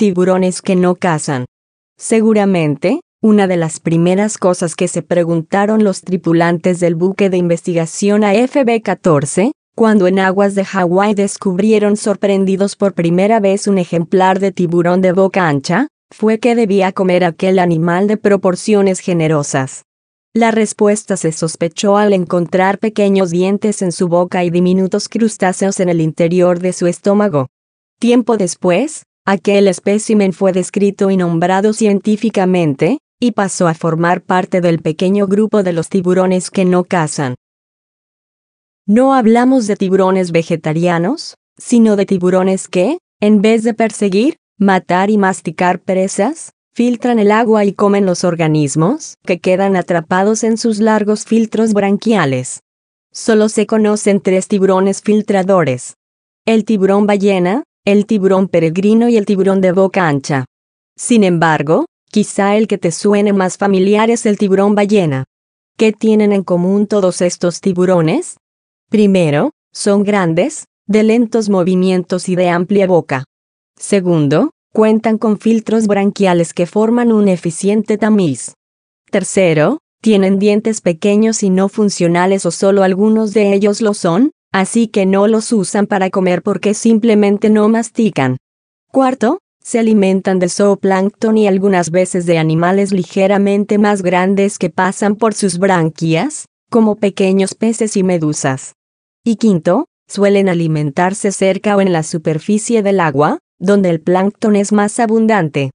Tiburones que no cazan. Seguramente, una de las primeras cosas que se preguntaron los tripulantes del buque de investigación AFB-14, cuando en aguas de Hawái descubrieron sorprendidos por primera vez un ejemplar de tiburón de boca ancha, fue que debía comer aquel animal de proporciones generosas. La respuesta se sospechó al encontrar pequeños dientes en su boca y diminutos crustáceos en el interior de su estómago. Tiempo después, aquel espécimen fue descrito y nombrado científicamente, y pasó a formar parte del pequeño grupo de los tiburones que no cazan. No hablamos de tiburones vegetarianos, sino de tiburones que, en vez de perseguir, matar y masticar presas, filtran el agua y comen los organismos, que quedan atrapados en sus largos filtros branquiales. Solo se conocen tres tiburones filtradores. El tiburón ballena, el tiburón peregrino y el tiburón de boca ancha. Sin embargo, Quizá el que te suene más familiar es el tiburón ballena. ¿Qué tienen en común todos estos tiburones? Primero, son grandes, de lentos movimientos y de amplia boca. Segundo, cuentan con filtros branquiales que forman un eficiente tamiz. Tercero, tienen dientes pequeños y no funcionales o solo algunos de ellos lo son, así que no los usan para comer porque simplemente no mastican. Cuarto, se alimentan de zooplancton y algunas veces de animales ligeramente más grandes que pasan por sus branquias, como pequeños peces y medusas. Y quinto, suelen alimentarse cerca o en la superficie del agua, donde el plancton es más abundante.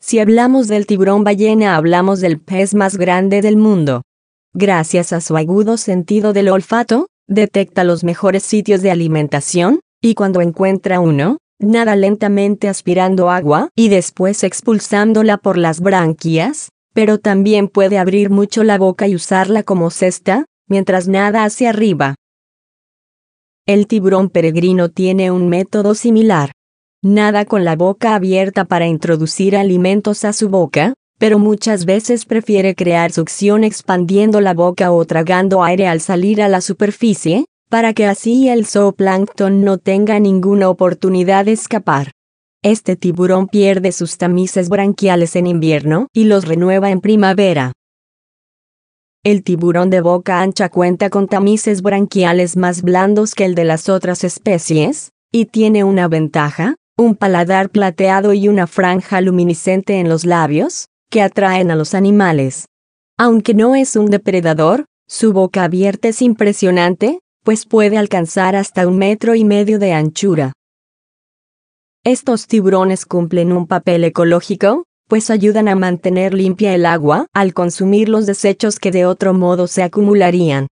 Si hablamos del tiburón ballena hablamos del pez más grande del mundo. Gracias a su agudo sentido del olfato, detecta los mejores sitios de alimentación, y cuando encuentra uno, nada lentamente aspirando agua y después expulsándola por las branquias, pero también puede abrir mucho la boca y usarla como cesta, mientras nada hacia arriba. El tiburón peregrino tiene un método similar. Nada con la boca abierta para introducir alimentos a su boca, pero muchas veces prefiere crear succión expandiendo la boca o tragando aire al salir a la superficie, para que así el zooplancton no tenga ninguna oportunidad de escapar. Este tiburón pierde sus tamices branquiales en invierno y los renueva en primavera. El tiburón de boca ancha cuenta con tamices branquiales más blandos que el de las otras especies, y tiene una ventaja, un paladar plateado y una franja luminiscente en los labios, que atraen a los animales. Aunque no es un depredador, su boca abierta es impresionante, pues puede alcanzar hasta un metro y medio de anchura. Estos tiburones cumplen un papel ecológico, pues ayudan a mantener limpia el agua al consumir los desechos que de otro modo se acumularían.